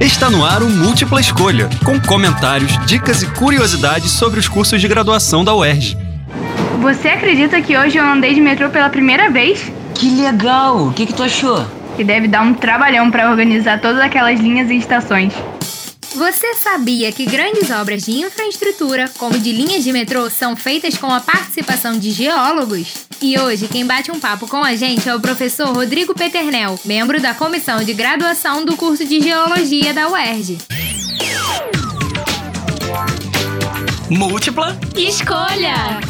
Está no ar o Múltipla Escolha, com comentários, dicas e curiosidades sobre os cursos de graduação da UERJ. Você acredita que hoje eu andei de metrô pela primeira vez? Que legal! O que, que tu achou? Que deve dar um trabalhão para organizar todas aquelas linhas e estações. Você sabia que grandes obras de infraestrutura, como de linhas de metrô, são feitas com a participação de geólogos? E hoje quem bate um papo com a gente é o professor Rodrigo Peternel, membro da comissão de graduação do curso de Geologia da UERJ. Múltipla escolha!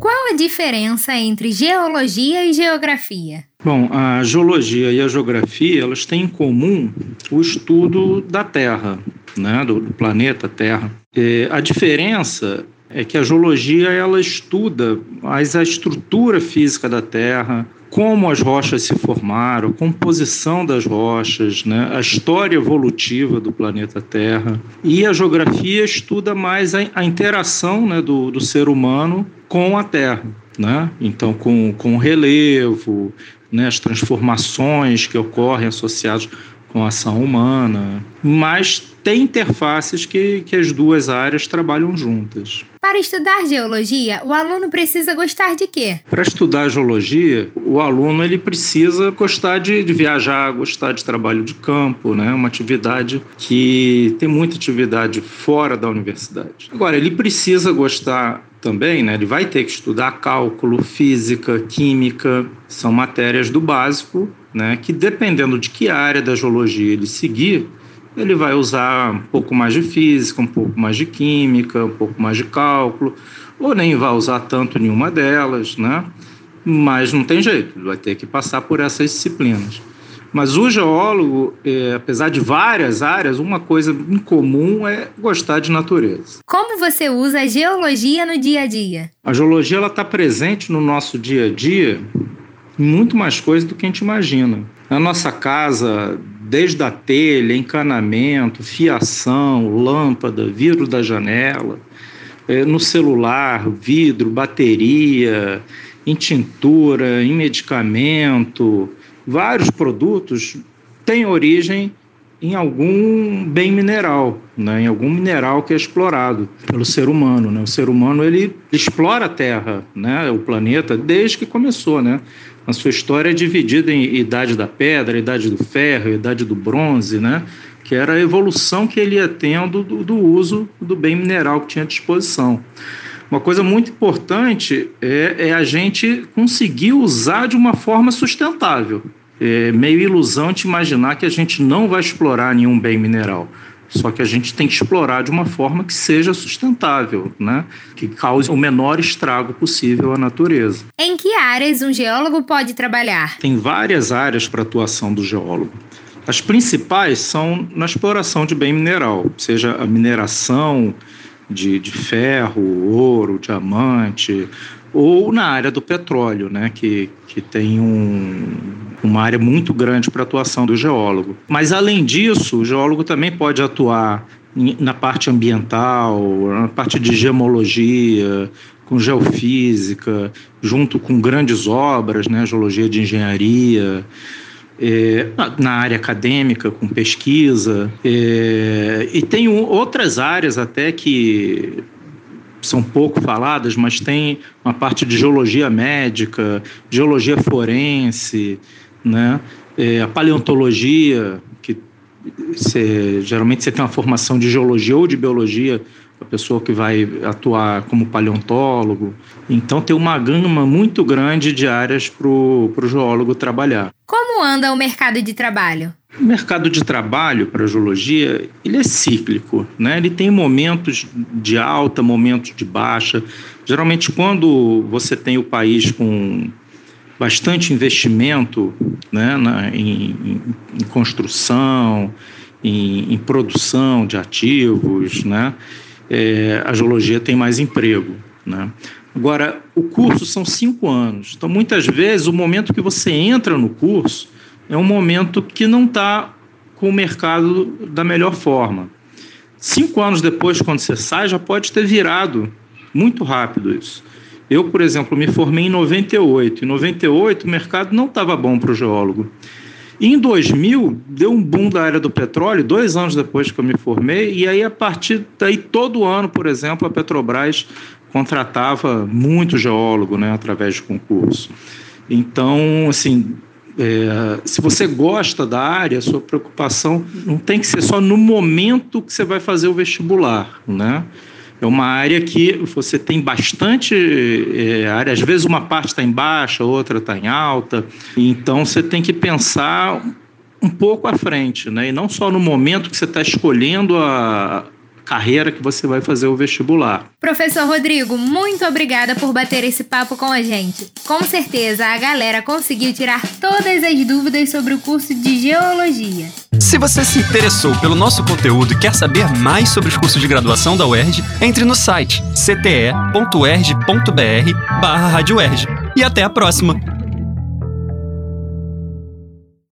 Qual a diferença entre geologia e geografia? Bom, a geologia e a geografia elas têm em comum o estudo da Terra, né, do, planeta Terra. E a diferença é que a geologia ela estuda mais a estrutura física da Terra, como as rochas se formaram, a composição das rochas, né, a história evolutiva do planeta Terra. E a geografia estuda mais a, a interação né, do, do ser humano com a Terra. Né? Então, com, com relevo, né, as transformações que ocorrem associadas com a ação humana, mas tem interfaces que, que as duas áreas trabalham juntas. Para estudar geologia, o aluno precisa gostar de quê? Para estudar geologia, o aluno ele precisa gostar de, de, viajar, gostar de trabalho de campo, né? Uma atividade que tem muita atividade fora da universidade. Agora, ele precisa gostar também, né? Ele vai ter que estudar cálculo, física, química, são matérias do básico, né? Que dependendo de que área da geologia ele seguir, ele vai usar um pouco mais de física, um pouco mais de química, um pouco mais de cálculo, ou nem vai usar tanto nenhuma delas, né? Mas não tem jeito, vai ter que passar por essas disciplinas. Mas o geólogo, é, apesar de várias áreas, uma coisa em comum é gostar de natureza. Como você usa a geologia no dia a dia? A geologia está presente no nosso dia a dia em muito mais coisas do que a gente imagina. Na nossa casa, desde a telha, encanamento, fiação, lâmpada, vidro da janela, é, no celular, vidro, bateria, em tintura, em medicamento, vários produtos têm origem em algum bem mineral, né? em algum mineral que é explorado pelo ser humano. Né? O ser humano ele explora a Terra, né? o planeta, desde que começou. Né? A sua história é dividida em idade da pedra, idade do ferro, idade do bronze, né? que era a evolução que ele ia tendo do, do uso do bem mineral que tinha à disposição. Uma coisa muito importante é, é a gente conseguir usar de uma forma sustentável. É meio ilusão de imaginar que a gente não vai explorar nenhum bem mineral. Só que a gente tem que explorar de uma forma que seja sustentável, né? que cause o menor estrago possível à natureza. Em que áreas um geólogo pode trabalhar? Tem várias áreas para atuação do geólogo. As principais são na exploração de bem mineral, seja a mineração, de, de ferro, ouro, diamante, ou na área do petróleo, né, que, que tem um, uma área muito grande para atuação do geólogo. Mas, além disso, o geólogo também pode atuar na parte ambiental, na parte de gemologia, com geofísica, junto com grandes obras, né, geologia de engenharia, é, na área acadêmica, com pesquisa, é, e tem outras áreas até que são pouco faladas, mas tem uma parte de geologia médica, geologia forense, né? É, a paleontologia, que cê, geralmente você tem uma formação de geologia ou de biologia, a pessoa que vai atuar como paleontólogo. Então tem uma gama muito grande de áreas para o geólogo trabalhar. Anda o mercado de trabalho? O mercado de trabalho para a geologia ele é cíclico, né? Ele tem momentos de alta, momentos de baixa. Geralmente quando você tem o país com bastante investimento, né, na, em, em construção, em, em, produção de ativos, né, é, a geologia tem mais emprego. Né? Agora, o curso são cinco anos. Então, muitas vezes, o momento que você entra no curso é um momento que não está com o mercado da melhor forma. Cinco anos depois, quando você sai, já pode ter virado muito rápido isso. Eu, por exemplo, me formei em 98. Em 98, o mercado não estava bom para o geólogo. Em 2000, deu um boom da área do petróleo, dois anos depois que eu me formei, e aí a partir daí, todo ano, por exemplo, a Petrobras contratava muito geólogo né, através de concurso. Então, assim, é, se você gosta da área, sua preocupação não tem que ser só no momento que você vai fazer o vestibular, né? É uma área que você tem bastante é, área, às vezes uma parte está em baixa, outra está em alta, então você tem que pensar um pouco à frente, né? E não só no momento que você está escolhendo a, carreira que você vai fazer o vestibular. Professor Rodrigo, muito obrigada por bater esse papo com a gente. Com certeza a galera conseguiu tirar todas as dúvidas sobre o curso de Geologia. Se você se interessou pelo nosso conteúdo e quer saber mais sobre os cursos de graduação da UERJ, entre no site cte.erj.br barra E até a próxima!